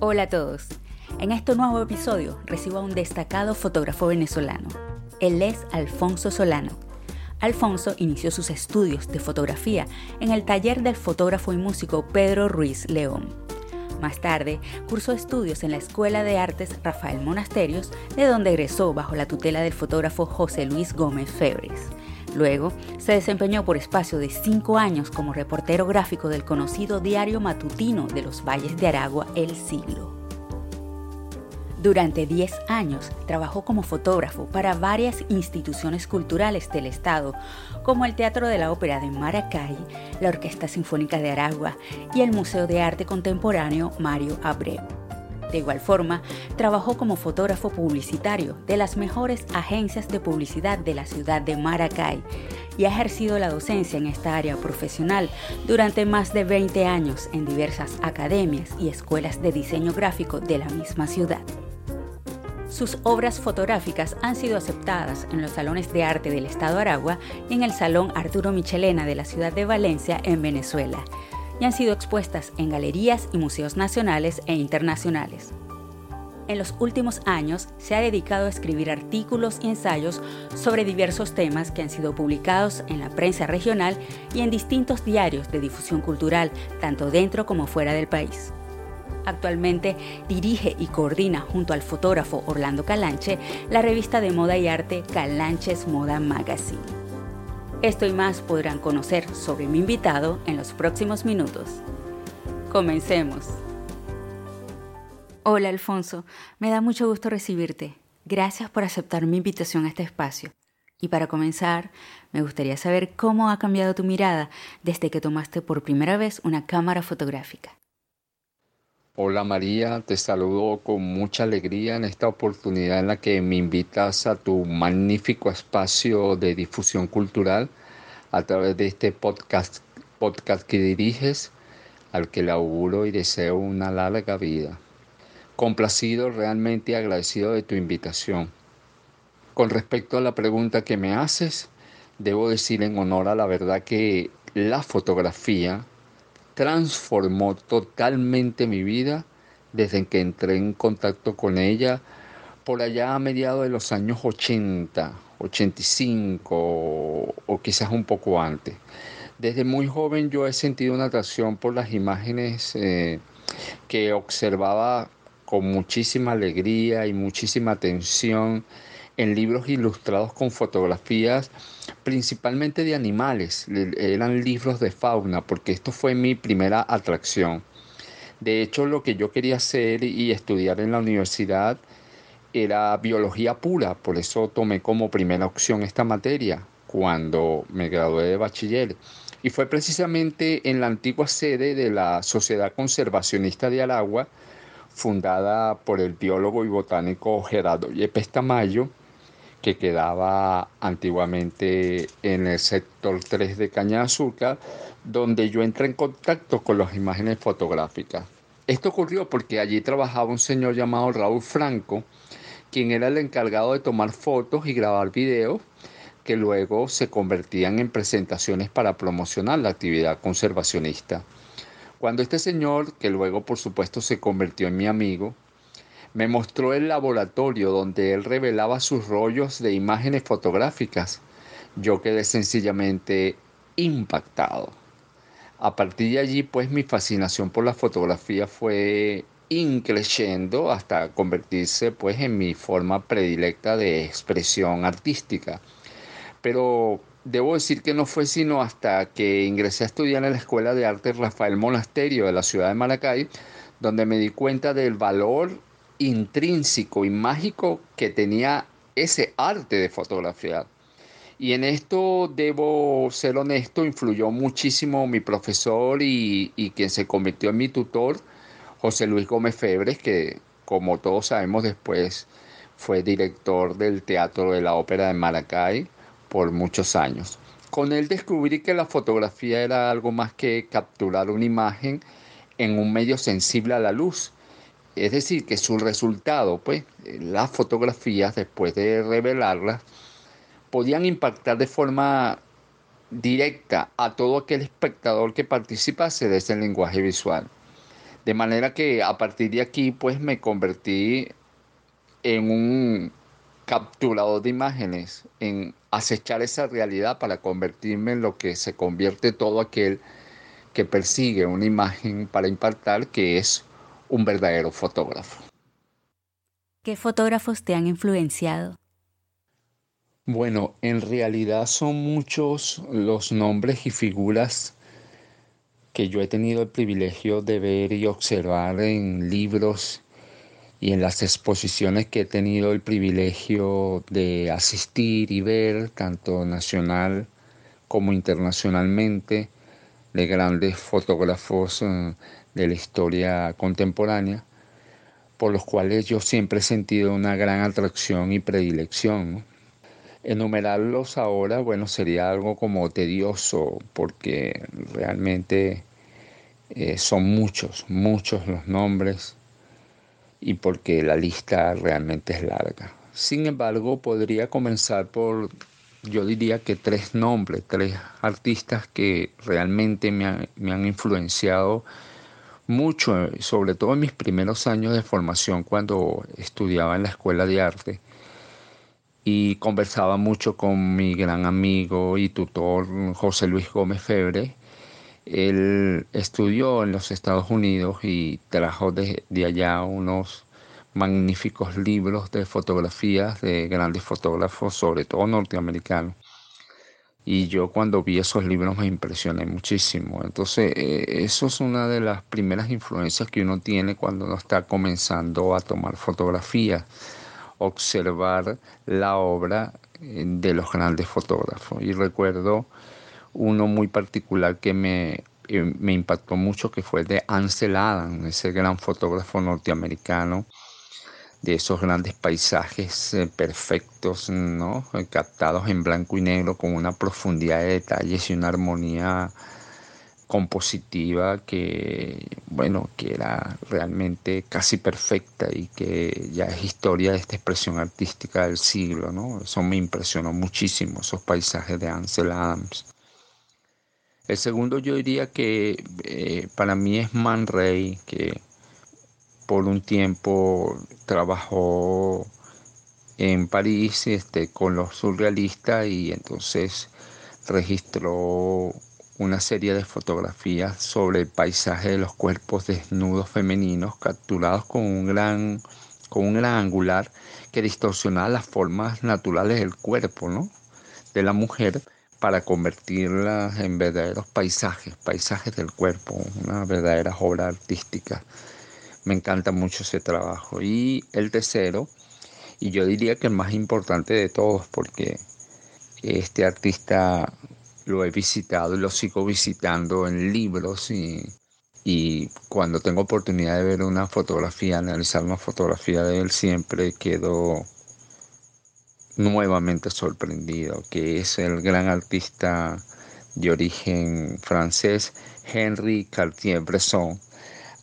Hola a todos. En este nuevo episodio recibo a un destacado fotógrafo venezolano. Él es Alfonso Solano. Alfonso inició sus estudios de fotografía en el taller del fotógrafo y músico Pedro Ruiz León. Más tarde, cursó estudios en la Escuela de Artes Rafael Monasterios, de donde egresó bajo la tutela del fotógrafo José Luis Gómez Febres. Luego, se desempeñó por espacio de cinco años como reportero gráfico del conocido diario matutino de los Valles de Aragua El Siglo. Durante 10 años trabajó como fotógrafo para varias instituciones culturales del Estado, como el Teatro de la Ópera de Maracay, la Orquesta Sinfónica de Aragua y el Museo de Arte Contemporáneo Mario Abreu. De igual forma, trabajó como fotógrafo publicitario de las mejores agencias de publicidad de la ciudad de Maracay y ha ejercido la docencia en esta área profesional durante más de 20 años en diversas academias y escuelas de diseño gráfico de la misma ciudad. Sus obras fotográficas han sido aceptadas en los salones de arte del Estado Aragua y en el Salón Arturo Michelena de la ciudad de Valencia, en Venezuela, y han sido expuestas en galerías y museos nacionales e internacionales. En los últimos años se ha dedicado a escribir artículos y ensayos sobre diversos temas que han sido publicados en la prensa regional y en distintos diarios de difusión cultural, tanto dentro como fuera del país. Actualmente dirige y coordina junto al fotógrafo Orlando Calanche la revista de moda y arte Calanches Moda Magazine. Esto y más podrán conocer sobre mi invitado en los próximos minutos. Comencemos. Hola Alfonso, me da mucho gusto recibirte. Gracias por aceptar mi invitación a este espacio. Y para comenzar, me gustaría saber cómo ha cambiado tu mirada desde que tomaste por primera vez una cámara fotográfica. Hola María, te saludo con mucha alegría en esta oportunidad en la que me invitas a tu magnífico espacio de difusión cultural a través de este podcast, podcast que diriges, al que le auguro y deseo una larga vida. Complacido, realmente agradecido de tu invitación. Con respecto a la pregunta que me haces, debo decir en honor a la verdad que la fotografía transformó totalmente mi vida desde que entré en contacto con ella por allá a mediados de los años 80, 85 o, quizás un poco antes. Desde muy joven yo he sentido una atracción por las imágenes eh, que observaba con muchísima alegría y muchísima atención en libros ilustrados con fotografías principalmente de animales, eran libros de fauna, porque esto fue mi primera atracción. De hecho, lo que yo quería hacer y estudiar en la universidad era biología pura, por eso tomé como primera opción esta materia cuando me gradué de bachiller. Y fue precisamente en la antigua sede de la Sociedad Conservacionista de Aragua, fundada por el biólogo y botánico Gerardo Yepes Tamayo, que quedaba antiguamente en el sector 3 de Caña Azúcar, donde yo entré en contacto con las imágenes fotográficas. Esto ocurrió porque allí trabajaba un señor llamado Raúl Franco, quien era el encargado de tomar fotos y grabar videos que luego se convertían en presentaciones para promocionar la actividad conservacionista. Cuando este señor, que luego por supuesto se convirtió en mi amigo, me mostró el laboratorio donde él revelaba sus rollos de imágenes fotográficas. Yo quedé sencillamente impactado. A partir de allí, pues mi fascinación por la fotografía fue increciendo hasta convertirse pues en mi forma predilecta de expresión artística. Pero debo decir que no fue sino hasta que ingresé a estudiar en la Escuela de Arte Rafael Monasterio de la ciudad de Maracay, donde me di cuenta del valor intrínseco y mágico que tenía ese arte de fotografiar. Y en esto debo ser honesto, influyó muchísimo mi profesor y, quien se convirtió en mi tutor, José Luis Gómez Febres, que como todos sabemos después fue director del Teatro de la Ópera de Maracay por muchos años. Con él descubrí que la fotografía era algo más que capturar una imagen en un medio sensible a la luz. Es decir, que su resultado, pues, las fotografías, después de revelarlas, podían impactar de forma directa a todo aquel espectador que participase de ese lenguaje visual. De manera que a partir de aquí, pues, me convertí en un capturador de imágenes, en acechar esa realidad para convertirme en lo que se convierte todo aquel que persigue una imagen para impactar, que es un verdadero fotógrafo. ¿Qué fotógrafos te han influenciado? Bueno, en realidad son muchos los nombres y figuras que yo he tenido el privilegio de ver y observar en libros y en las exposiciones que he tenido el privilegio de asistir y ver, tanto nacional como internacionalmente, de grandes fotógrafos eh, de la historia contemporánea, por los cuales yo siempre he sentido una gran atracción y predilección. Enumerarlos ahora, bueno, sería algo como tedioso, porque realmente eh, son muchos, muchos los nombres y porque la lista realmente es larga. Sin embargo, podría comenzar por, yo diría que tres nombres, tres artistas que realmente me han, influenciado mucho, sobre todo en mis primeros años de formación cuando estudiaba en la escuela de arte y conversaba mucho con mi gran amigo y tutor José Luis Gómez Febre. Él estudió en los Estados Unidos y trajo de, allá unos magníficos libros de fotografías de grandes fotógrafos, sobre todo norteamericanos. Y yo cuando vi esos libros me impresioné muchísimo. Entonces, eh, eso es una de las primeras influencias que uno tiene cuando uno está comenzando a tomar fotografías, observar la obra eh, de los grandes fotógrafos. Y recuerdo uno muy particular que me, eh, me impactó mucho, que fue el de Ansel Adams, ese gran fotógrafo norteamericano, de esos grandes paisajes eh, perfectos, ¿no? captados en blanco y negro con una profundidad de detalles y una armonía compositiva que, bueno, que era realmente casi perfecta y que ya es historia de esta expresión artística del siglo, ¿no? Eso me impresionó muchísimo, esos paisajes de Ansel Adams. El segundo yo diría que eh, para mí es Man Ray, que por un tiempo trabajó en París este, con los surrealistas y entonces registró una serie de fotografías sobre el paisaje de los cuerpos desnudos femeninos capturados con un gran, con un gran angular que distorsionaba las formas naturales del cuerpo ¿no? de la mujer para convertirlas en verdaderos paisajes, paisajes del cuerpo, una verdadera obra artística. Me encanta mucho ese trabajo. Y el tercero, y yo diría que el más importante de todos, porque este artista lo he visitado y lo sigo visitando en libros y, y cuando tengo oportunidad de ver una fotografía, analizar una fotografía de él, siempre quedo nuevamente sorprendido, que es el gran artista de origen francés Henri Cartier-Bresson,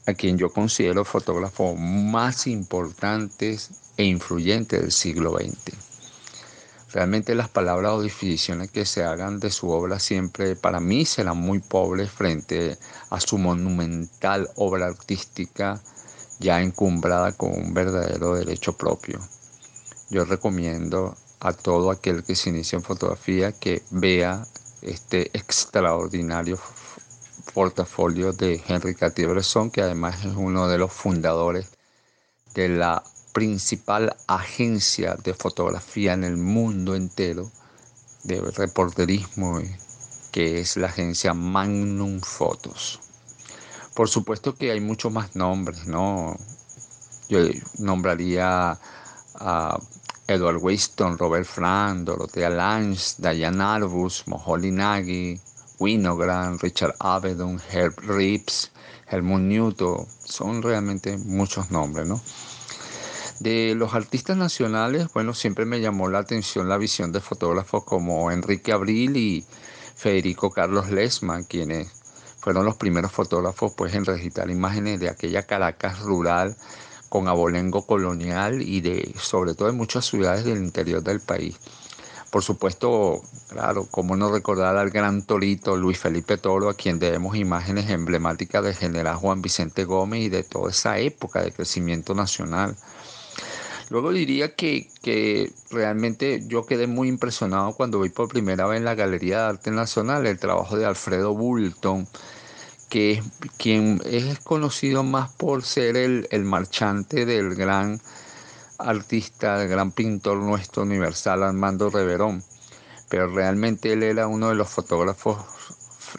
a quien yo considero fotógrafo más importantes e influyentes del siglo XX. Realmente las palabras o definiciones que se hagan de su obra siempre para mí serán muy pobres frente a su monumental obra artística ya encumbrada con un verdadero derecho propio. Yo recomiendo a todo aquel que se inicia en fotografía que vea este extraordinario portafolio de Henry Cartier-Bresson, que además es uno de los fundadores de la principal agencia de fotografía en el mundo entero de reporterismo, que es la agencia Magnum Photos. Por supuesto que hay muchos más nombres, ¿no? yo nombraría a Edward Winston, Robert Frank, Dorothea Lange, Diane Arbus, Moholy Nagy, Winogrand, Richard Avedon, Herb Reeves, Helmut Newton, son realmente muchos nombres, ¿no? De los artistas nacionales, bueno, siempre me llamó la atención la visión de fotógrafos como Enrique Abril y Federico Carlos Lesman, quienes fueron los primeros fotógrafos pues en registrar imágenes de aquella Caracas rural con abolengo colonial y de sobre todo en muchas ciudades del interior del país. Por supuesto, claro, cómo no recordar al gran torito Luis Felipe Toro, a quien debemos imágenes emblemáticas del general Juan Vicente Gómez y de toda esa época de crecimiento nacional. Luego diría que, que, realmente yo quedé muy impresionado cuando vi por primera vez en la Galería de Arte Nacional el trabajo de Alfredo Bulton, que es quien es conocido más por ser el, el marchante del gran artista, el gran pintor nuestro universal Armando Reverón. Pero realmente él era uno de los fotógrafos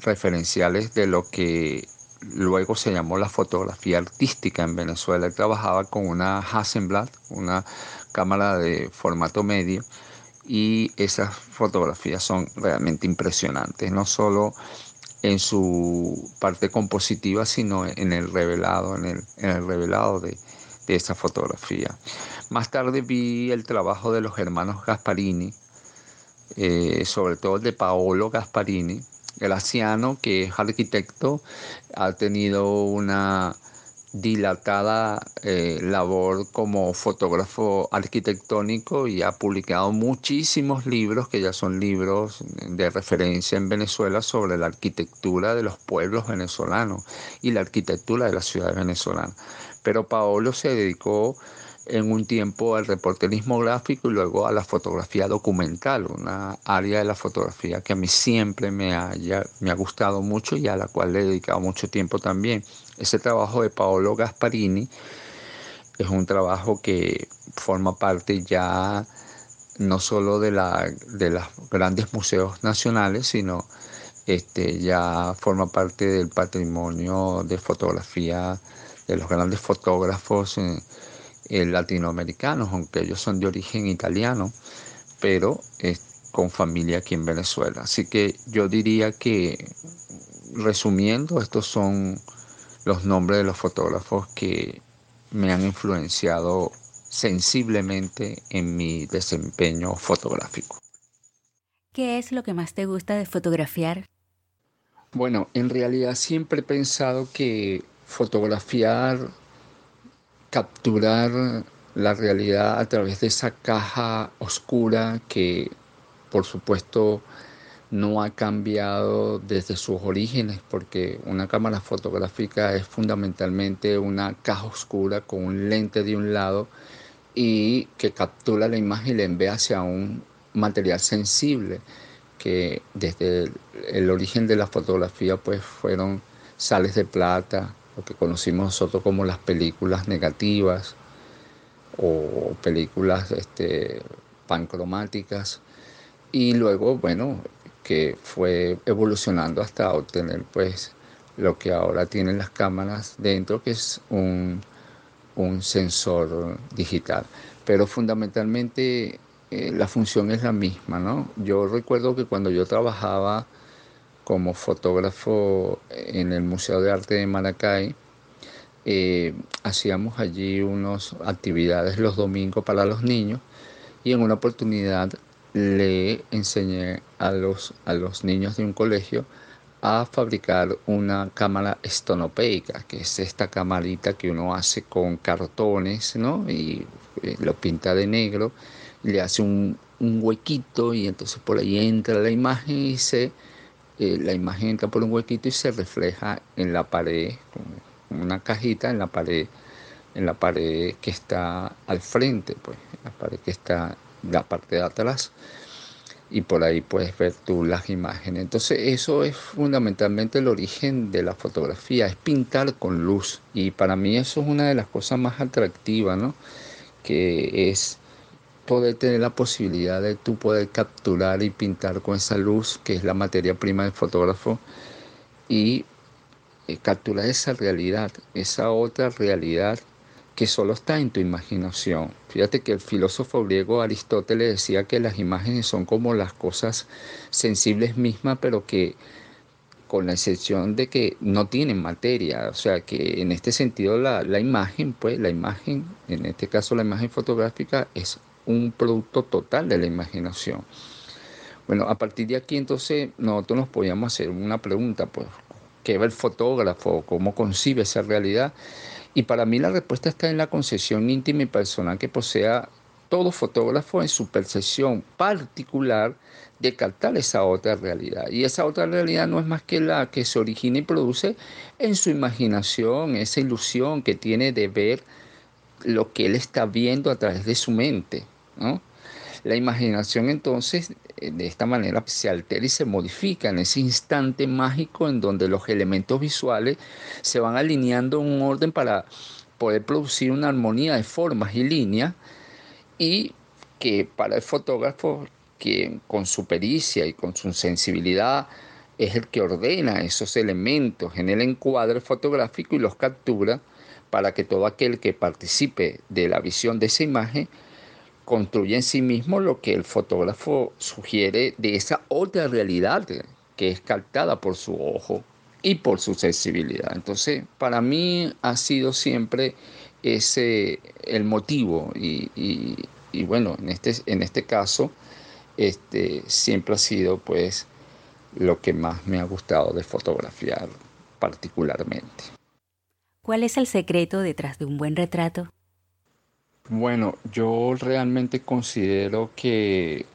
referenciales de lo que luego se llamó la fotografía artística en Venezuela. Él trabajaba con una Hasselblad, una cámara de formato medio, y esas fotografías son realmente impresionantes, no solo en su parte compositiva, sino en el revelado, en el, revelado de, de fotografía. Más tarde vi el trabajo de los hermanos Gasparini, eh, sobre todo el de Paolo Gasparini, Graciano, que es arquitecto, ha tenido una dilatada eh, labor como fotógrafo arquitectónico y ha publicado muchísimos libros que ya son libros de referencia en Venezuela sobre la arquitectura de los pueblos venezolanos y la arquitectura de la ciudad venezolana. Pero Paolo se dedicó en un tiempo al reporterismo gráfico y luego a la fotografía documental, una área de la fotografía que a mí siempre me ha, me ha gustado mucho y a la cual le he dedicado mucho tiempo también. Ese trabajo de Paolo Gasparini es un trabajo que forma parte ya no solo de, la, de los grandes museos nacionales, sino este, ya forma parte del patrimonio de fotografía de los grandes fotógrafos. Eh, eh, latinoamericanos, aunque ellos son de origen italiano, pero con familia aquí en Venezuela. Así que yo diría que, resumiendo, estos son los nombres de los fotógrafos que me han influenciado sensiblemente en mi desempeño fotográfico. ¿Qué es lo que más te gusta de fotografiar? Bueno, en realidad siempre he pensado que fotografiar capturar la realidad a través de esa caja oscura que por supuesto no ha cambiado desde sus orígenes porque una cámara fotográfica es fundamentalmente una caja oscura con un lente de un lado y que captura la imagen y la envía hacia un material sensible que desde el, origen de la fotografía pues fueron sales de plata, lo que conocimos nosotros como las películas negativas o películas este, pancromáticas. Y luego bueno que fue evolucionando hasta obtener pues lo que ahora tienen las cámaras dentro que es un, un sensor digital. Pero fundamentalmente eh, la función es la misma no yo recuerdo que cuando yo trabajaba como fotógrafo en el Museo de Arte de Maracay. Eh, hacíamos allí unas actividades los domingos para los niños y en una oportunidad le enseñé a los, a los niños de un colegio a fabricar una cámara estonopeica, que es esta camarita que uno hace con cartones, ¿no? Y eh, lo pinta de negro, le hace un, un huequito y entonces por ahí entra la imagen y se eh, la imagen entra por un huequito y se refleja en la pared, una cajita en la pared, en la pared que está al frente, pues, la pared que está la parte de atrás y por ahí puedes ver tú las imágenes. Entonces eso es fundamentalmente el origen de la fotografía, es pintar con luz y para mí eso es una de las cosas más atractivas, ¿no? Que es poder tener la posibilidad de tú poder capturar y pintar con esa luz que es la materia prima del fotógrafo y eh, capturar esa realidad, esa otra realidad que solo está en tu imaginación. Fíjate que el filósofo griego Aristóteles decía que las imágenes son como las cosas sensibles mismas, pero que con la excepción de que no tienen materia, o sea que en este sentido la, la imagen, pues la imagen, en este caso la imagen fotográfica, es un producto total de la imaginación. Bueno, a partir de aquí entonces nosotros nos podíamos hacer una pregunta, pues, ¿qué ve el fotógrafo? ¿Cómo concibe esa realidad? Y para mí la respuesta está en la concepción íntima y personal que posea todo fotógrafo en su percepción particular de captar esa otra realidad. Y esa otra realidad no es más que la que se origina y produce en su imaginación, esa ilusión que tiene de ver lo que él está viendo a través de su mente. La imaginación entonces de esta manera se altera y se modifica en ese instante mágico en donde los elementos visuales se van alineando en un orden para poder producir una armonía de formas y líneas y que para el fotógrafo que con su pericia y con su sensibilidad es el que ordena esos elementos en el encuadre fotográfico y los captura para que todo aquel que participe de la visión de esa imagen construye en sí mismo lo que el fotógrafo sugiere de esa otra realidad que es captada por su ojo y por su sensibilidad. Entonces, para mí ha sido siempre ese el motivo y, y, bueno, en este, en este caso, este, siempre ha sido pues lo que más me ha gustado de fotografiar particularmente. ¿Cuál es el secreto detrás de un buen retrato? Bueno, yo realmente considero que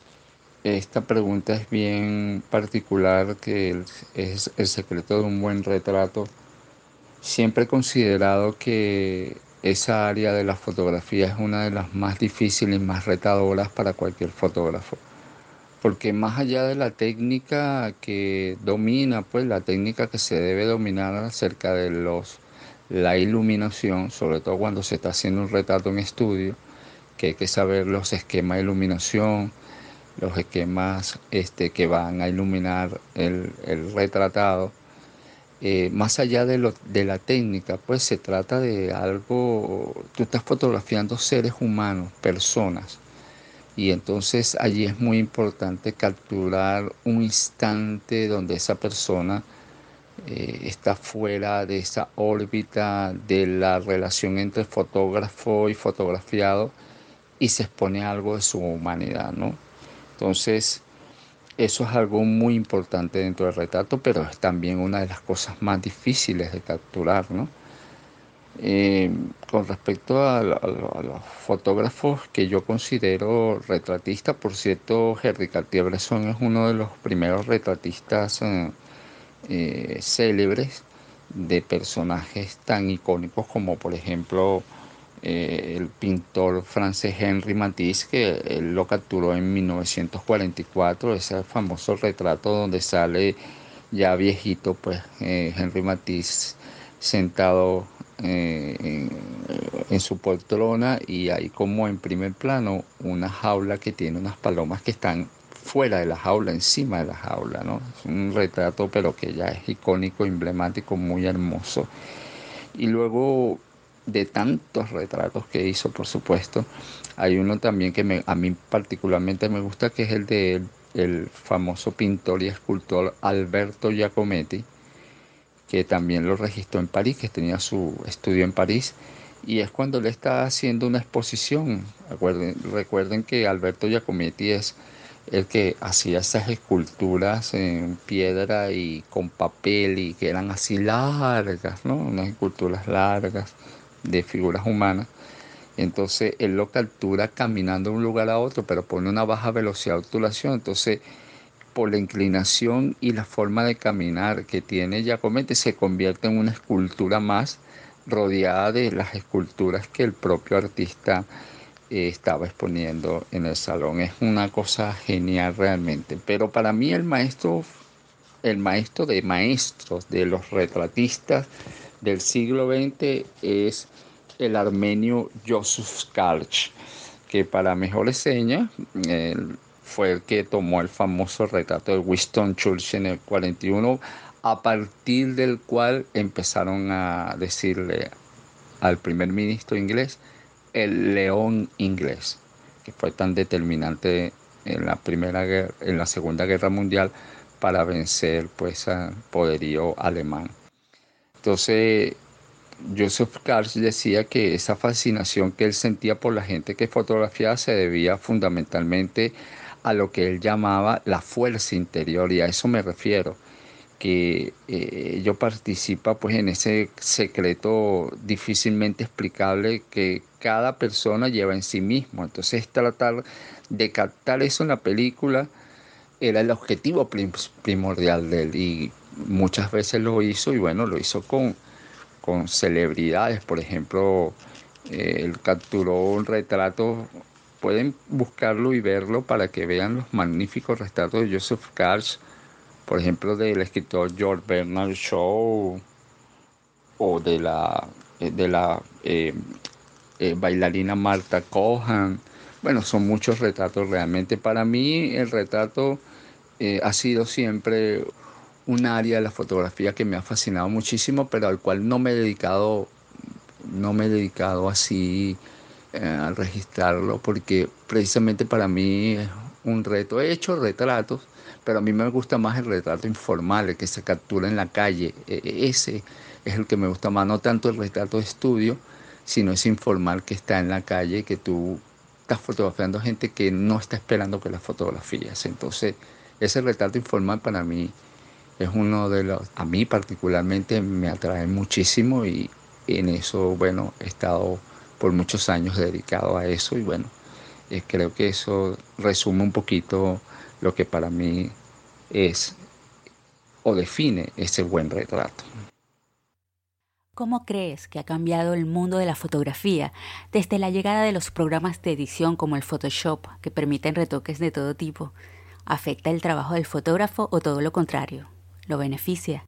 esta pregunta es bien particular, que es el secreto de un buen retrato. Siempre he considerado que esa área de la fotografía es una de las más difíciles y más retadoras para cualquier fotógrafo. Porque más allá de la técnica que domina, pues la técnica que se debe dominar acerca de los la iluminación, sobre todo cuando se está haciendo un retrato en estudio, que hay que saber los esquemas de iluminación, los esquemas este, que van a iluminar el, retratado. Eh, más allá de, lo, de la técnica, pues se trata de algo, tú estás fotografiando seres humanos, personas, y entonces allí es muy importante capturar un instante donde esa persona eh, está fuera de esa órbita de la relación entre fotógrafo y fotografiado y se expone algo de su humanidad, ¿no? Entonces, eso es algo muy importante dentro del retrato, pero es también una de las cosas más difíciles de capturar, ¿no? Eh, con respecto a, los fotógrafos que yo considero retratistas, por cierto, Henri Cartier-Bresson es uno de los primeros retratistas eh, célebres de personajes tan icónicos como por ejemplo eh, el pintor francés Henri Matisse, que él lo capturó en 1944, ese famoso retrato donde sale ya viejito, pues eh, Henri Matisse sentado en, en, su poltrona y hay como en primer plano una jaula que tiene unas palomas que están fuera de la jaula, encima de la jaula, ¿no? Es un retrato, pero que ya es icónico, emblemático, muy hermoso. Y luego de tantos retratos que hizo, por supuesto, hay uno también que a mí particularmente me gusta, que es el de el famoso pintor y escultor Alberto Giacometti, que también lo registró en París, que tenía su estudio en París, y es cuando le está haciendo una exposición. Recuerden, recuerden que Alberto Giacometti es el que hacía esas esculturas en piedra y con papel y que eran así largas, ¿no? Unas esculturas largas de figuras humanas. Entonces él lo captura caminando de un lugar a otro, pero pone una baja velocidad de obturación. Entonces, por la inclinación y la forma de caminar que tiene Giacometti, se convierte en una escultura más rodeada de las esculturas que el propio artista estaba exponiendo en el salón. Es una cosa genial realmente. Pero para mí el maestro, el maestro de maestros, de los retratistas del siglo XX es el armenio Joseph Karch, que para mejores señas fue el que tomó el famoso retrato de Winston Churchill en el 41, a partir del cual empezaron a decirle al primer ministro inglés el león inglés, que fue tan determinante en la primera en la segunda guerra mundial para vencer pues al poderío alemán. Entonces Joseph Karch decía que esa fascinación que él sentía por la gente que fotografiaba se debía fundamentalmente a lo que él llamaba la fuerza interior y a eso me refiero que eh, yo participa pues en ese secreto difícilmente explicable que cada persona lleva en sí mismo. Entonces tratar de captar eso en la película era el objetivo primordial de él y muchas veces lo hizo y bueno lo hizo con con celebridades, por ejemplo, eh, él capturó un retrato, pueden buscarlo y verlo para que vean los magníficos retratos de Joseph Karch, por ejemplo, del escritor George Bernard Shaw o de la, eh, de la eh, bailarina Marta Cohan. Bueno, son muchos retratos realmente. Para mí el retrato ha sido siempre un área de la fotografía que me ha fascinado muchísimo, pero al cual no me he dedicado, no me he dedicado así eh, a registrarlo, porque precisamente para mí es un reto. He hecho retratos, pero a mí me gusta más el retrato informal, el que se captura en la calle. E, e, ese es el que me gusta más, no tanto el retrato de estudio, sino ese informal que está en la calle, que tú estás fotografiando gente que no está esperando que las fotografías. Entonces, ese retrato informal para mí es uno de los, a mí particularmente me atrae muchísimo y en eso, bueno, he estado por muchos años dedicado a eso y bueno, eh, creo que eso resume un poquito lo que para mí es o define ese buen retrato. ¿Cómo crees que ha cambiado el mundo de la fotografía desde la llegada de los programas de edición como el Photoshop, que permiten retoques de todo tipo? ¿Afecta el trabajo del fotógrafo o todo lo contrario? lo beneficia.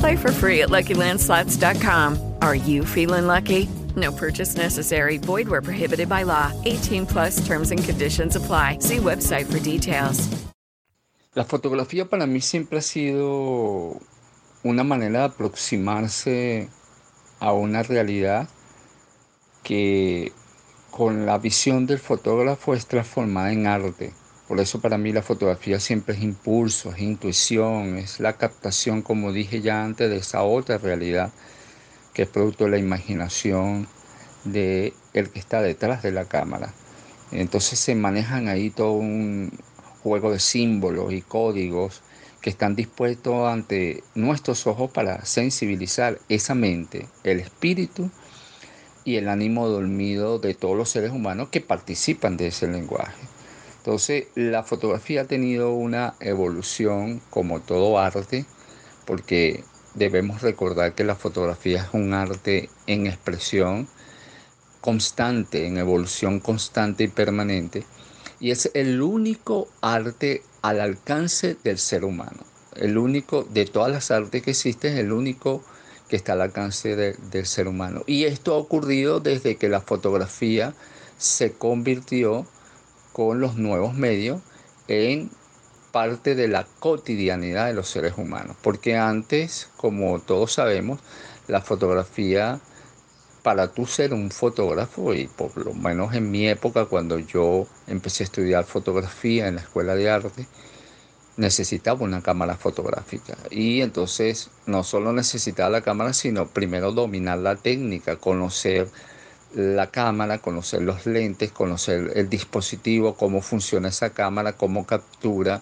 Play for free at LuckyLandSlots.com. Are you feeling lucky? No purchase necessary. Void where prohibited by law. 18 plus terms and conditions apply. See website for details. La fotografía para mí siempre ha sido una manera de aproximarse a una realidad que con la visión del fotógrafo es transformada en arte. Por eso para mí la fotografía siempre es impulso, es intuición, es la captación, como dije ya antes, de esa otra realidad que es producto de la imaginación de el que está detrás de la cámara. Entonces se manejan ahí todo un juego de símbolos y códigos que están dispuestos ante nuestros ojos para sensibilizar esa mente, el espíritu y el ánimo dormido de todos los seres humanos que participan de ese lenguaje. Entonces, la fotografía ha tenido una evolución como todo arte, porque debemos recordar que la fotografía es un arte en expresión constante, en evolución constante y permanente, y es el único arte al alcance del ser humano. El único, de todas las artes que existen, el único que está al alcance del ser humano. Y esto ha ocurrido desde que la fotografía se convirtió con los nuevos medios en parte de la cotidianidad de los seres humanos. Porque antes, como todos sabemos, la fotografía, para tú ser un fotógrafo, y por lo menos en mi época, cuando yo empecé a estudiar fotografía en la escuela de arte, necesitaba una cámara fotográfica. Y entonces no solo necesitaba la cámara, sino primero dominar la técnica, conocer la cámara, conocer los lentes, conocer el dispositivo, cómo funciona esa cámara, cómo captura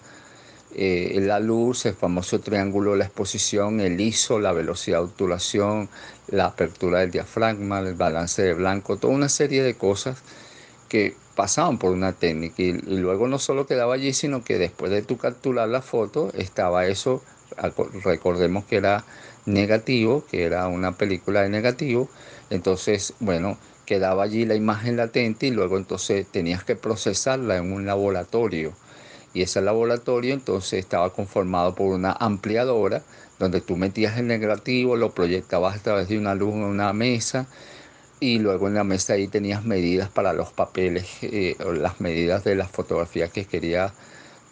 eh, la luz, el famoso triángulo la exposición, el ISO, la velocidad de obturación, la apertura del diafragma, el balance de blanco, toda una serie de cosas que pasaban por una técnica. Y, luego no solo quedaba allí, sino que después de tu capturar la foto estaba eso, recordemos que era negativo, que era una película de negativo, entonces, bueno, quedaba allí la imagen latente y luego entonces tenías que procesarla en un laboratorio. Y ese laboratorio entonces estaba conformado por una ampliadora donde tú metías el negativo, lo proyectabas a través de una luz en una mesa y luego en la mesa ahí tenías medidas para los papeles, eh, las medidas de las fotografías que quería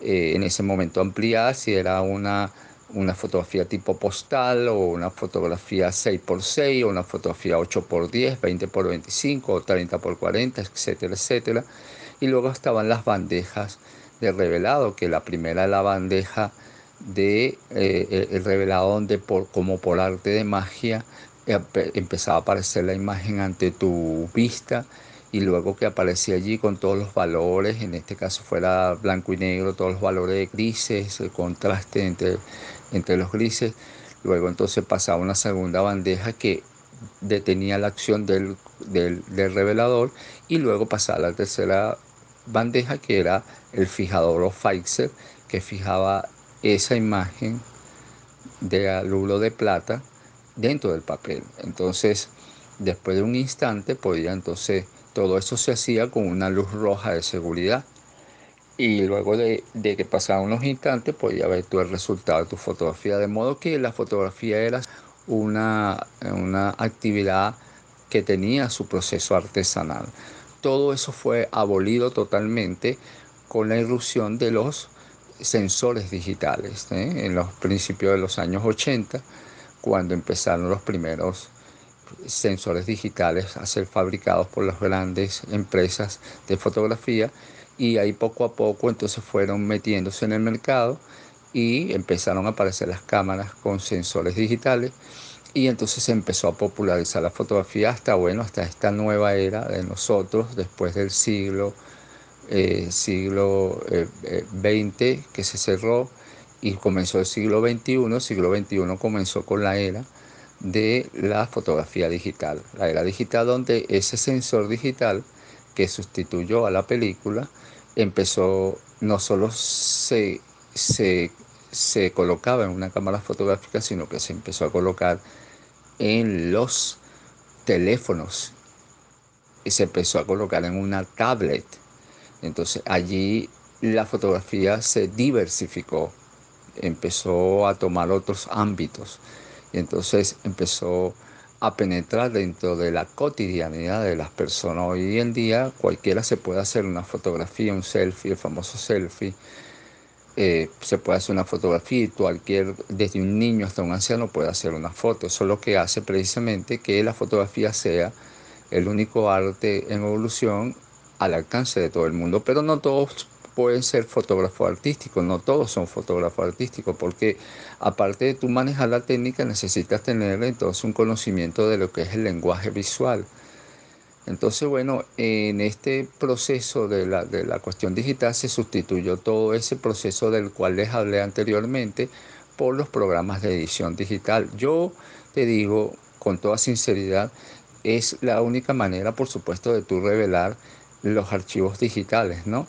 eh, en ese momento ampliar, si era una, una fotografía tipo postal o una fotografía 6x6 o una fotografía 8x10, 20x25 o 30x40, etcétera, etcétera. Y luego estaban las bandejas de revelado, que la primera es la bandeja de eh, el revelado donde por, como por arte de magia empezaba a aparecer la imagen ante tu vista y luego que aparecía allí con todos los valores, en este caso fuera blanco y negro, todos los valores grises, el contraste entre, entre los grises, luego entonces pasaba una segunda bandeja que detenía la acción del, del, revelador y luego pasaba la tercera bandeja que era el fijador o fixer que fijaba esa imagen de alulo de plata dentro del papel. Entonces, después de un instante, podía entonces, todo eso se hacía con una luz roja de seguridad. Y luego de, que pasaban unos instantes, podía ver todo el resultado de tu fotografía. De modo que la fotografía era una, una actividad que tenía su proceso artesanal. Todo eso fue abolido totalmente con la irrupción de los sensores digitales ¿eh? en los principios de los años 80 cuando empezaron los primeros sensores digitales a ser fabricados por las grandes empresas de fotografía y ahí poco a poco entonces fueron metiéndose en el mercado y empezaron a aparecer las cámaras con sensores digitales y entonces se empezó a popularizar la fotografía hasta bueno hasta esta nueva era de nosotros después del siglo eh, siglo XX eh, que se cerró y comenzó el siglo XXI. siglo XXI comenzó con la era de la fotografía digital. La era digital donde ese sensor digital que sustituyó a la película empezó, no solo se, se, se colocaba en una cámara fotográfica, sino que se empezó a colocar en los teléfonos. Y se empezó a colocar en una tablet. Entonces allí la fotografía se diversificó. Empezó a tomar otros ámbitos. Y entonces empezó a penetrar dentro de la cotidianidad de las personas. Hoy en día cualquiera se puede hacer una fotografía, un selfie, el famoso selfie. Eh, se puede hacer una fotografía y cualquier, desde un niño hasta un anciano puede hacer una foto. Eso es lo que hace precisamente que la fotografía sea el único arte en evolución al alcance de todo el mundo. Pero no todos pueden ser fotógrafos artísticos, no todos son fotógrafos artísticos, porque aparte de tú manejar la técnica necesitas tener entonces un conocimiento de lo que es el lenguaje visual. Entonces, bueno, en este proceso de la, de la cuestión digital se sustituyó todo ese proceso del cual les hablé anteriormente por los programas de edición digital. Yo te digo con toda sinceridad, es la única manera, por supuesto, de tú revelar los archivos digitales, ¿no?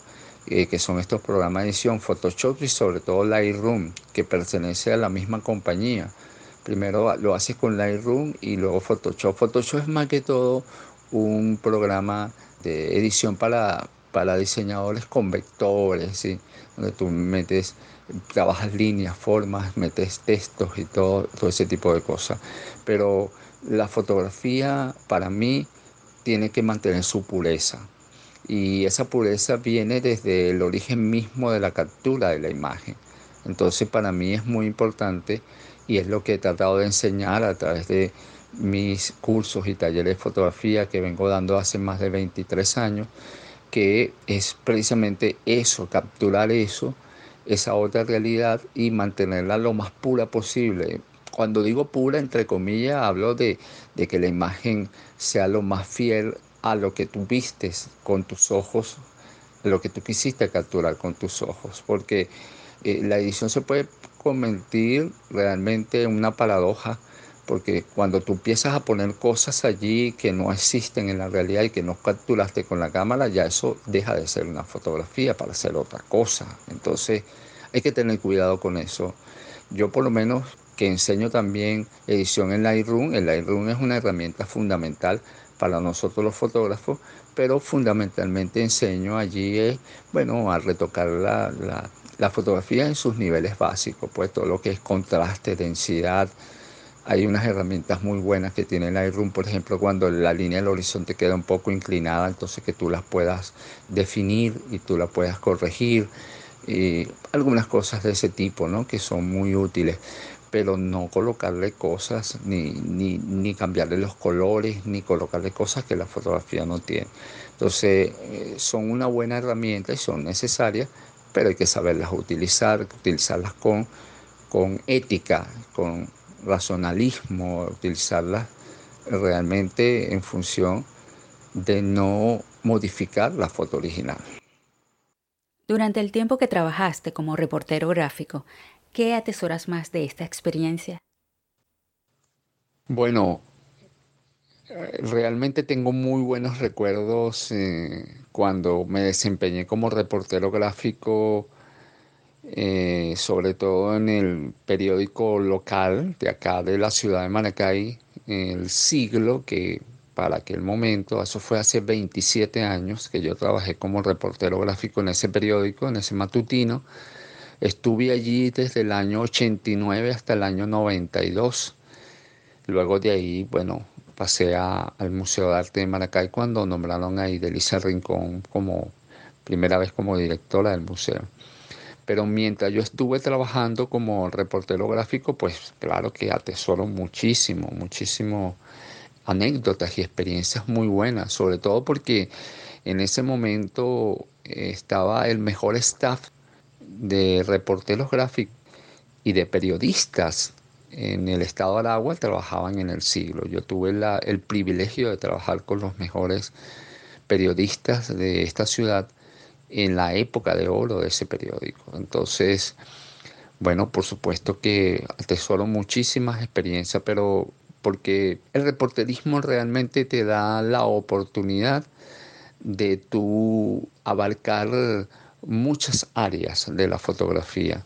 Eh, que son estos programas de edición, Photoshop y sobre todo Lightroom, que pertenece a la misma compañía. Primero lo haces con Lightroom y luego Photoshop. Photoshop es más que todo un programa de edición para, para diseñadores con vectores, donde tú metes, trabajas líneas, formas, metes textos y todo, todo ese tipo de cosas. Pero la fotografía para mí tiene que mantener su pureza y esa pureza viene desde el origen mismo de la captura de la imagen. Entonces para mí es muy importante y es lo que he tratado de enseñar a través de mis cursos y talleres de fotografía que vengo dando hace más de 23 años, que es precisamente eso, capturar eso, esa otra realidad y mantenerla lo más pura posible. Cuando digo pura, entre comillas, hablo de, de que la imagen sea lo más fiel a lo que tú vistes con tus ojos, lo que tú quisiste capturar con tus ojos, porque eh, la edición se puede convertir realmente en una paradoja porque cuando tú empiezas a poner cosas allí que no existen en la realidad y que no capturaste con la cámara, ya eso deja de ser una fotografía para ser otra cosa. Entonces hay que tener cuidado con eso. Yo por lo menos que enseño también edición en Lightroom, el Lightroom es una herramienta fundamental para nosotros los fotógrafos, pero fundamentalmente enseño allí, bueno, a retocar la, la, la fotografía en sus niveles básicos, pues todo lo que es contraste, densidad, hay unas herramientas muy buenas que tiene Lightroom, por ejemplo, cuando la línea del horizonte queda un poco inclinada, entonces que tú las puedas definir y tú las puedas corregir. Y algunas cosas de ese tipo, ¿no? Que son muy útiles, pero no colocarle cosas, ni, ni, ni cambiarle los colores, ni colocarle cosas que la fotografía no tiene. Entonces, eh, son una buena herramienta y son necesarias, pero hay que saberlas utilizar, utilizarlas con, con ética, con racionalismo, utilizarla realmente en función de no modificar la foto original. Durante el tiempo que trabajaste como reportero gráfico, ¿qué atesoras más de esta experiencia? Bueno, realmente tengo muy buenos recuerdos eh, cuando me desempeñé como reportero gráfico eh, sobre todo en el periódico local de acá de la ciudad de Maracay, El Siglo, que para aquel momento, eso fue hace 27 años que yo trabajé como reportero gráfico en ese periódico, en ese matutino. Estuve allí desde el año 89 hasta el año 92. Luego de ahí, bueno, pasé al Museo de Arte de Maracay cuando nombraron a Idelisa Rincón como primera vez como directora del museo. Pero mientras yo estuve trabajando como reportero gráfico, pues claro que atesoro muchísimo, muchísimo anécdotas y experiencias muy buenas, sobre todo porque en ese momento estaba el mejor staff de reporteros gráficos y de periodistas en el estado de Aragua trabajaban en el siglo. Yo tuve el privilegio de trabajar con los mejores periodistas de esta ciudad en la época de oro de ese periódico. Entonces, bueno, por supuesto que atesoro muchísimas experiencias, pero porque el reporterismo realmente te da la oportunidad de tú abarcar muchas áreas de la fotografía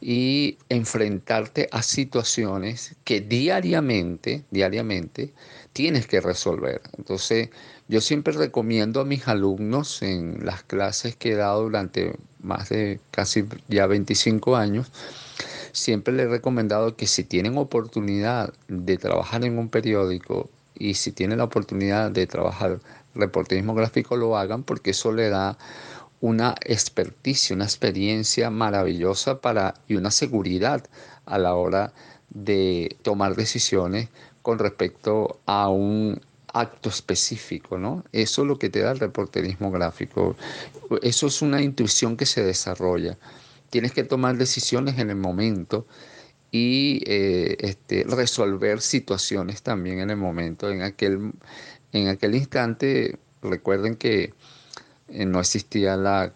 y enfrentarte a situaciones que diariamente, diariamente tienes que resolver. Entonces, yo siempre recomiendo a mis alumnos en las clases que he dado durante más de casi ya 25 años, siempre les he recomendado que si tienen oportunidad de trabajar en un periódico y si tienen la oportunidad de trabajar reporterismo gráfico, lo hagan porque eso le da una experticia, una experiencia maravillosa para y una seguridad a la hora de tomar decisiones con respecto a un acto específico, ¿no? Eso es lo que te da el reporterismo gráfico. Eso es una intuición que se desarrolla. Tienes que tomar decisiones en el momento y eh, este, resolver situaciones también en el momento. En aquel, en aquel instante, recuerden que no existía la,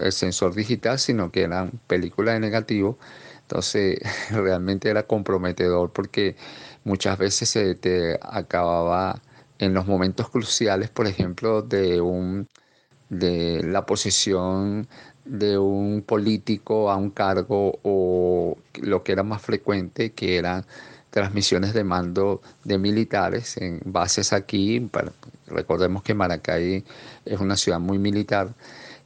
el sensor digital, sino que eran películas de negativo. Entonces, realmente era comprometedor porque muchas veces se te acababa en los momentos cruciales, por ejemplo, de, un, de la posición de un político a un cargo o lo que era más frecuente, que eran transmisiones de mando de militares en bases aquí. recordemos que Maracay es una ciudad muy militar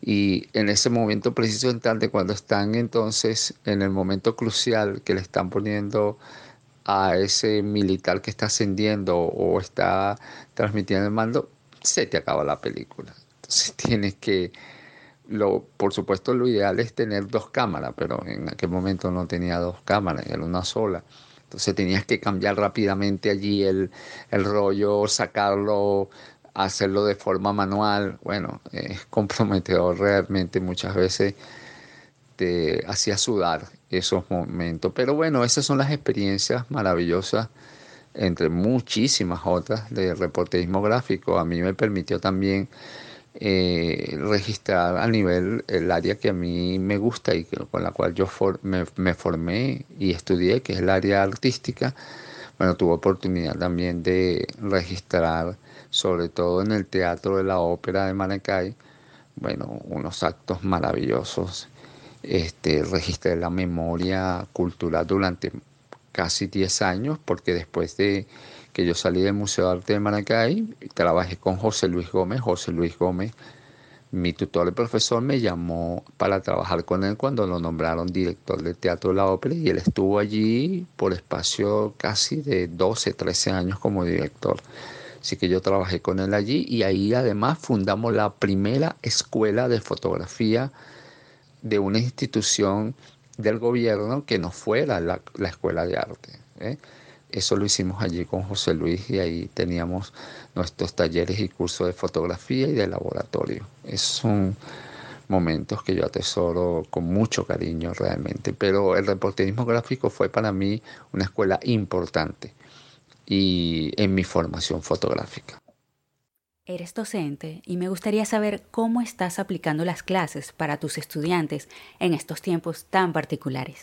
y en ese momento preciso instante, cuando están entonces en el momento crucial que le están poniendo a ese militar que está ascendiendo o está transmitiendo el mando, se te acaba la película. Entonces tienes que, lo, por supuesto lo ideal es tener dos cámaras, pero en aquel momento no tenía dos cámaras, era una sola. Entonces tenías que cambiar rápidamente allí el, el rollo, sacarlo, hacerlo de forma manual. Bueno, es comprometedor realmente muchas veces te hacía sudar esos momentos. Pero bueno, esas son las experiencias maravillosas, entre muchísimas otras, de reporterismo gráfico. A mí me permitió también eh, registrar a nivel el área que a mí me gusta y con la cual yo me, me, formé y estudié, que es el área artística. Bueno, tuve oportunidad también de registrar, sobre todo en el Teatro de la Ópera de Maracay, bueno, unos actos maravillosos. Este, registré la memoria cultural durante casi 10 años, porque después de que yo salí del Museo de Arte de Maracay, trabajé con José Luis Gómez. José Luis Gómez, mi tutor y profesor, me llamó para trabajar con él cuando lo nombraron director del Teatro de la Ópera y él estuvo allí por espacio casi de 12, 13 años como director. Así que yo trabajé con él allí y ahí además fundamos la primera escuela de fotografía de una institución del gobierno que no fuera la, escuela de arte. ¿eh? Eso lo hicimos allí con José Luis y ahí teníamos nuestros talleres y cursos de fotografía y de laboratorio. Esos son momentos que yo atesoro con mucho cariño realmente, pero el reporterismo gráfico fue para mí una escuela importante y en mi formación fotográfica. Eres docente y me gustaría saber cómo estás aplicando las clases para tus estudiantes en estos tiempos tan particulares.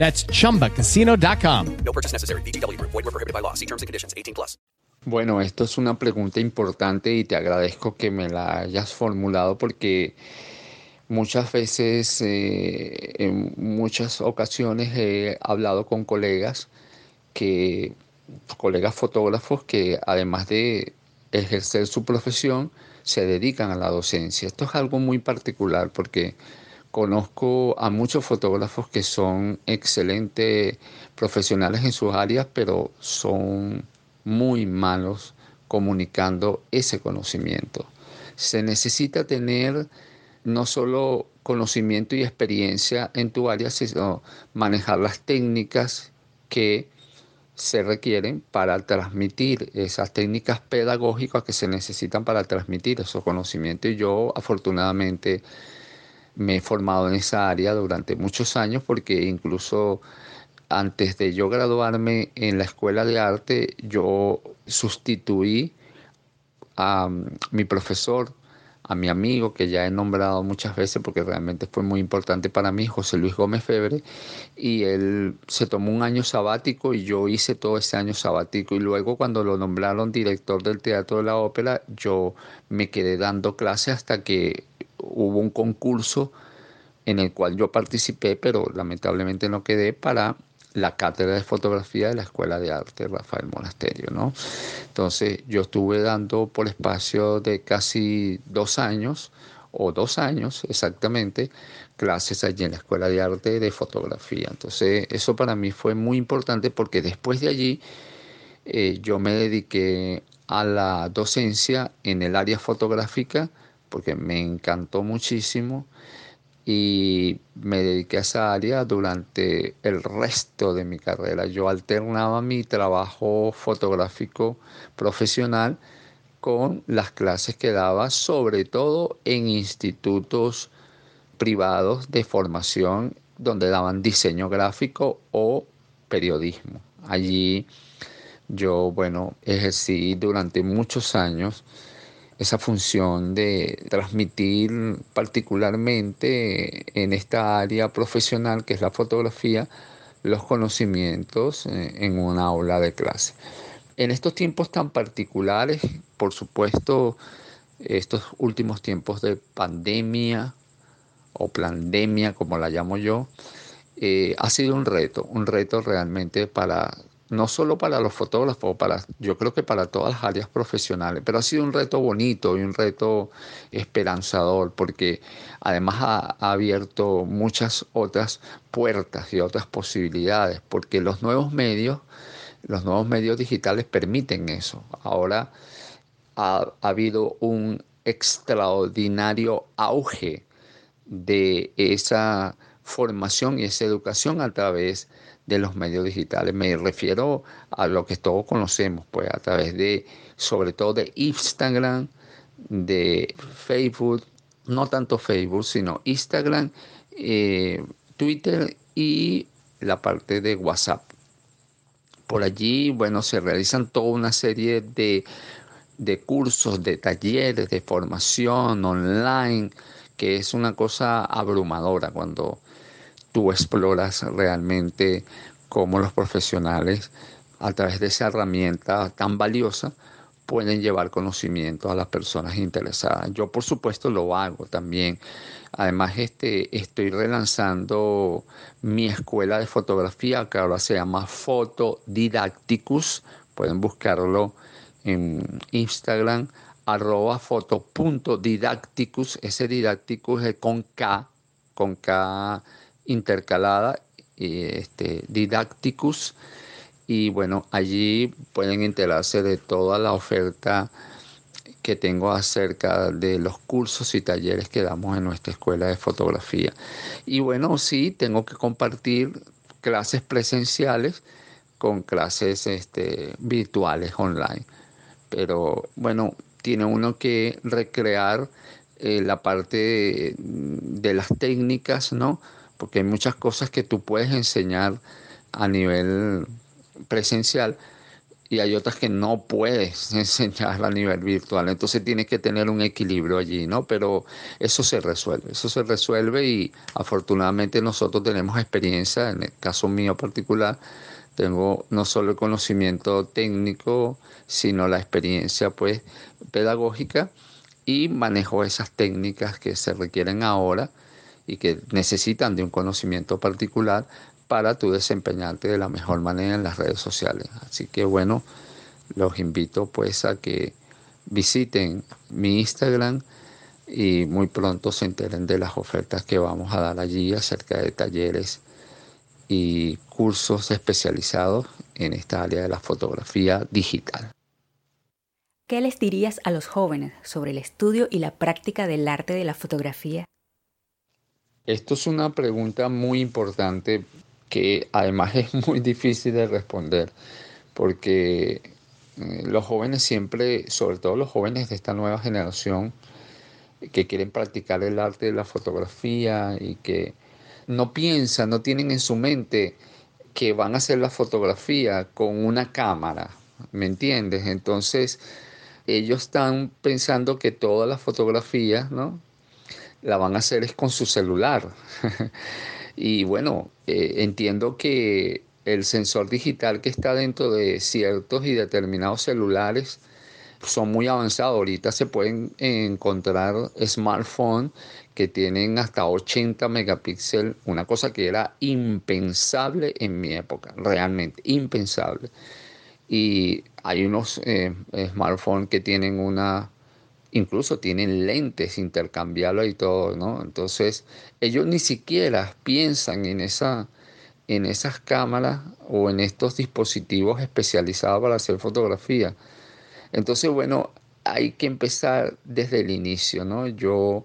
That's chumbacasino.com. No purchase necessary. BGW. Void were prohibited by law. See terms and conditions 18 plus. Bueno, esto es una pregunta importante y te agradezco que me la hayas formulado porque muchas veces, eh, en muchas ocasiones he hablado con colegas que, colegas fotógrafos que además de ejercer su profesión, se dedican a la docencia. Esto es algo muy particular porque conozco a muchos fotógrafos que son excelentes profesionales en sus áreas, pero son muy malos comunicando ese conocimiento. Se necesita tener no solo conocimiento y experiencia en tu área, sino manejar las técnicas que se requieren para transmitir esas técnicas pedagógicas que se necesitan para transmitir esos conocimientos. Y yo afortunadamente me he formado en esa área durante muchos años porque incluso antes de yo graduarme en la escuela de arte, yo sustituí a mm, mi profesor a mi amigo que ya he nombrado muchas veces porque realmente fue muy importante para mí, José Luis Gómez Febre, y él se tomó un año sabático y yo hice todo ese año sabático. Y luego cuando lo nombraron director del Teatro de la Ópera, yo me quedé dando clase hasta que hubo un concurso en el cual yo participé, pero lamentablemente no quedé para la cátedra de fotografía de la Escuela de Arte Rafael Monasterio, ¿no? Entonces yo estuve dando por espacio de casi dos años, o dos años exactamente, clases allí en la Escuela de Arte de Fotografía. Entonces eso para mí fue muy importante porque después de allí eh, yo me dediqué a la docencia en el área fotográfica porque me encantó muchísimo y me dediqué a esa área durante el resto de mi carrera. Yo alternaba mi trabajo fotográfico profesional con las clases que daba, sobre todo en institutos privados de formación donde daban diseño gráfico o periodismo. Allí yo, bueno, ejercí durante muchos años esa función de transmitir particularmente en esta área profesional que es la fotografía los conocimientos eh, en una aula de clase. En estos tiempos tan particulares, por supuesto, estos últimos tiempos de pandemia o pandemia, como la llamo yo, eh, ha sido un reto, un reto realmente para no solo para los fotógrafos, para, yo creo que para todas las áreas profesionales, pero ha sido un reto bonito y un reto esperanzador porque además ha, abierto muchas otras puertas y otras posibilidades, porque los nuevos medios, los nuevos medios digitales permiten eso. Ahora ha, ha habido un extraordinario auge de esa formación y esa educación a través de los medios digitales. Me refiero a lo que todos conocemos, pues a través de, sobre todo de Instagram, de Facebook, no tanto Facebook, sino Instagram, eh, Twitter y la parte de WhatsApp. Por allí, bueno, se realizan toda una serie de, de cursos, de talleres, de formación online, que es una cosa abrumadora cuando tú exploras realmente cómo los profesionales, a través de esa herramienta tan valiosa, pueden llevar conocimiento a las personas interesadas. Yo por supuesto lo hago también. Además este, estoy relanzando mi escuela de fotografía que ahora se llama Fotodidacticus. Pueden buscarlo en Instagram arroba foto.didacticus. Ese didacticus es con K, con K intercalada, este, didacticus y bueno, allí pueden enterarse de toda la oferta que tengo acerca de los cursos y talleres que damos en nuestra escuela de fotografía. Y bueno, sí, tengo que compartir clases presenciales con clases este, virtuales online. Pero bueno, tiene uno que recrear eh, la parte de las técnicas, ¿no? Porque hay muchas cosas que tú puedes enseñar a nivel presencial y hay otras que no puedes enseñar a nivel virtual. Entonces tienes que tener un equilibrio allí, ¿no? Pero eso se resuelve, eso se resuelve y afortunadamente nosotros tenemos experiencia, en el caso mío particular, tengo no solo el conocimiento técnico, sino la experiencia pues pedagógica y manejo esas técnicas que se requieren ahora y que necesitan de un conocimiento particular para tú desempeñarte de la mejor manera en las redes sociales. Así que bueno, los invito pues a que visiten mi Instagram y muy pronto se enteren de las ofertas que vamos a dar allí acerca de talleres y cursos especializados en esta área de la fotografía digital. ¿Qué les dirías a los jóvenes sobre el estudio y la práctica del arte de la fotografía? Esto es una pregunta muy importante que además es muy difícil de responder, porque eh, los jóvenes siempre, sobre todo los jóvenes de esta nueva generación, que quieren practicar el arte de la fotografía y que no piensan, no tienen en su mente que van a hacer la fotografía con una cámara, ¿me entiendes? Entonces, ellos están pensando que toda la fotografía, ¿no? La van a hacer es con su celular. Y bueno, eh, entiendo que el sensor digital que está dentro de ciertos y determinados celulares son muy avanzados. Ahorita se pueden encontrar smartphones que tienen hasta 80 megapíxeles, una cosa que era impensable en mi época, realmente impensable. Y hay unos eh, smartphones que tienen una incluso tienen lentes intercambiables y todo, ¿no? Entonces, ellos ni siquiera piensan en, esa, en esas cámaras o en estos dispositivos especializados para hacer fotografía. Entonces, bueno, hay que empezar desde el inicio, ¿no? Yo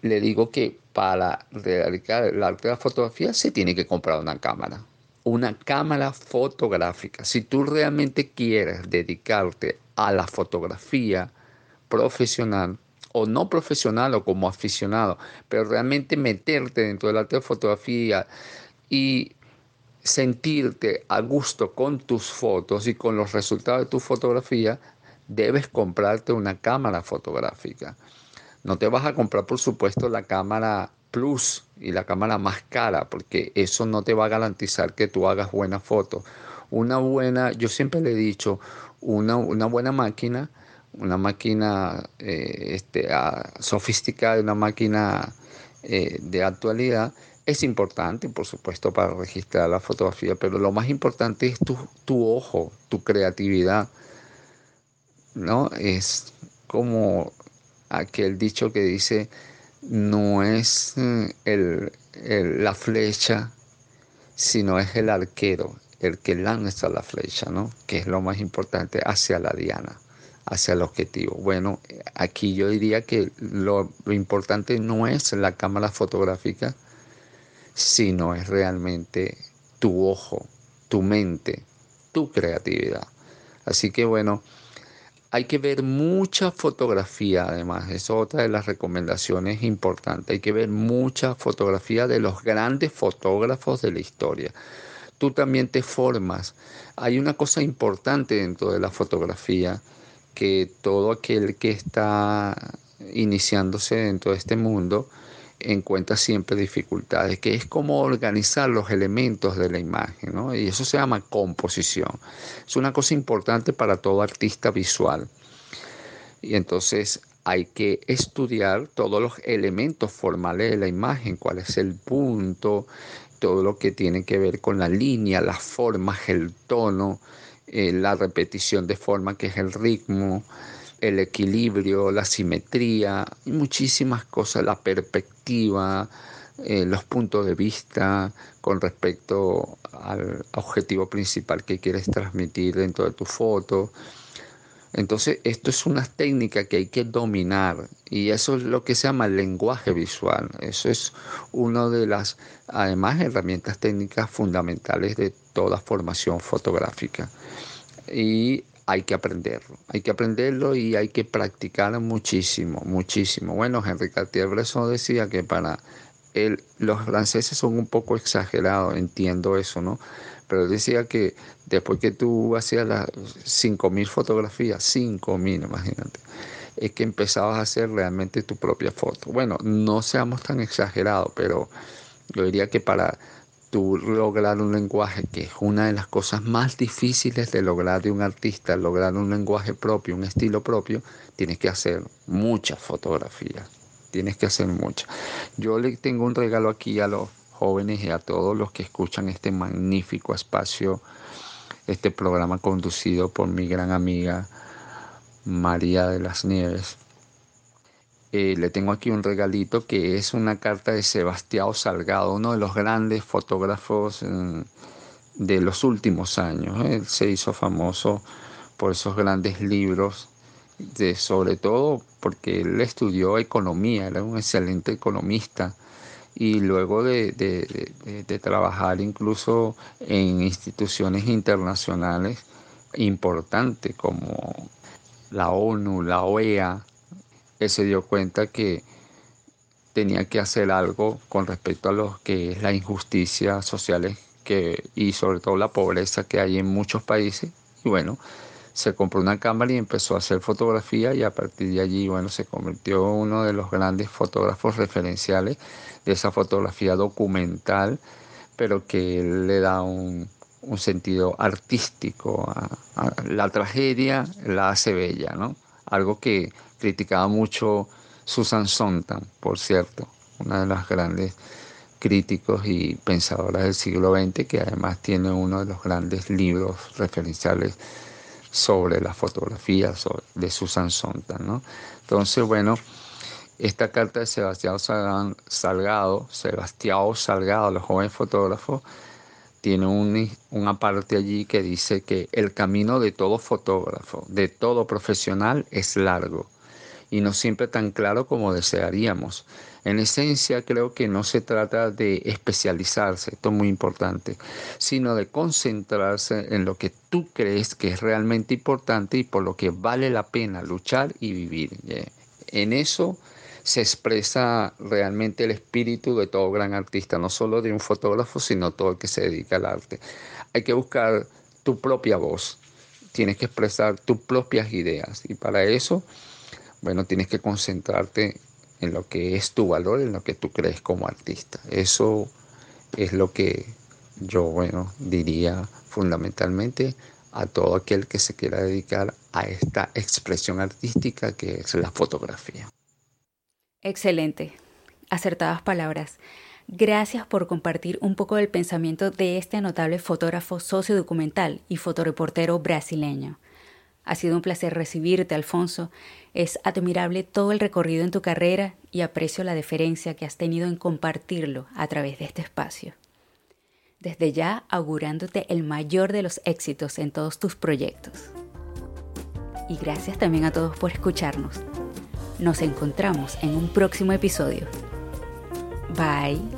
le digo que para realizar el arte de la fotografía se tiene que comprar una cámara, una cámara fotográfica. Si tú realmente quieres dedicarte a la fotografía, profesional o no profesional o como aficionado, pero realmente meterte dentro del arte de fotografía y sentirte a gusto con tus fotos y con los resultados de tu fotografía, debes comprarte una cámara fotográfica. No te vas a comprar, por supuesto, la cámara Plus y la cámara más cara, porque eso no te va a garantizar que tú hagas buenas fotos. Una buena, yo siempre le he dicho, una, una buena máquina una máquina eh, este, sofisticada, una máquina eh, de actualidad, es importante, por supuesto, para registrar la fotografía, pero lo más importante es tu, tu ojo, tu creatividad. ¿no? Es como aquel dicho que dice, no es mm, el, la flecha, sino es el arquero, el que lanza la flecha, ¿no? que es lo más importante hacia la diana hacia el objetivo. Bueno, aquí yo diría que lo, importante no es la cámara fotográfica, sino es realmente tu ojo, tu mente, tu creatividad. Así que bueno, hay que ver mucha fotografía además, es otra de las recomendaciones importantes, hay que ver mucha fotografía de los grandes fotógrafos de la historia. Tú también te formas. Hay una cosa importante dentro de la fotografía que todo aquel que está iniciándose dentro de este mundo encuentra siempre dificultades, que es como organizar los elementos de la imagen, ¿no? y eso se llama composición. Es una cosa importante para todo artista visual. Y entonces hay que estudiar todos los elementos formales de la imagen, cuál es el punto, todo lo que tiene que ver con la línea, las formas, el tono, eh, la repetición de forma que es el ritmo, el equilibrio, la simetría, muchísimas cosas, la perspectiva, eh, los puntos de vista con respecto al objetivo principal que quieres transmitir dentro de tu foto. Entonces, esto es una técnica que hay que dominar y eso es lo que se llama el lenguaje visual. Eso es una de las, además, herramientas técnicas fundamentales de toda formación fotográfica. Y hay que aprenderlo, hay que aprenderlo y hay que practicar muchísimo, muchísimo. Bueno, Henri Cartier-Bresson decía que para él, los franceses son un poco exagerados, entiendo eso, ¿no? Pero decía que después que tú hacías las 5.000 fotografías, 5.000, imagínate, es que empezabas a hacer realmente tu propia foto. Bueno, no seamos tan exagerados, pero yo diría que para tú lograr un lenguaje, que es una de las cosas más difíciles de lograr de un artista, lograr un lenguaje propio, un estilo propio, tienes que hacer muchas fotografías, tienes que hacer muchas. Yo le tengo un regalo aquí a los jóvenes y a todos los que escuchan este magnífico espacio, este programa conducido por mi gran amiga María de las Nieves eh, le tengo aquí un regalito que es una carta de Sebastián Salgado, uno de los grandes fotógrafos mm, de los últimos años. Él se hizo famoso por esos grandes libros, sobre todo porque él estudió economía, era un excelente economista y luego de, trabajar incluso en instituciones internacionales importantes como la ONU, la OEA, él se dio cuenta que tenía que hacer algo con respecto a lo que es la injusticia social que, y sobre todo la pobreza que hay en muchos países. Y bueno, se compró una cámara y empezó a hacer fotografía y a partir de allí, bueno, se convirtió en uno de los grandes fotógrafos referenciales de esa fotografía documental, pero que le da un, sentido artístico a, la tragedia, la hace bella, ¿no? Algo que criticaba mucho Susan Sontag, por cierto, una de las grandes críticos y pensadoras del siglo XX, que además tiene uno de los grandes libros referenciales sobre la fotografía de Susan Sontag. ¿no? Entonces, bueno, esta carta de Sebastián Salgado, Sebastián Salgado, los jóvenes fotógrafos, tiene un, una parte allí que dice que el camino de todo fotógrafo, de todo profesional, es largo y no siempre tan claro como desearíamos. En esencia creo que no se trata de especializarse, esto es muy importante, sino de concentrarse en lo que tú crees que es realmente importante y por lo que vale la pena luchar y vivir. En eso se expresa realmente el espíritu de todo gran artista, no solo de un fotógrafo, sino todo el que se dedica al arte. Hay que buscar tu propia voz, tienes que expresar tus propias ideas y para eso bueno, tienes que concentrarte en lo que es tu valor, en lo que tú crees como artista. Eso es lo que yo, bueno, diría fundamentalmente a todo aquel que se quiera dedicar a esta expresión artística que es la fotografía. Excelente, acertadas palabras. Gracias por compartir un poco del pensamiento de este notable fotógrafo sociodocumental y fotoreportero brasileño. Ha sido un placer recibirte, Alfonso. Es admirable todo el recorrido en tu carrera y aprecio la deferencia que has tenido en compartirlo a través de este espacio. Desde ya augurándote el mayor de los éxitos en todos tus proyectos. Y gracias también a todos por escucharnos. Nos encontramos en un próximo episodio. Bye.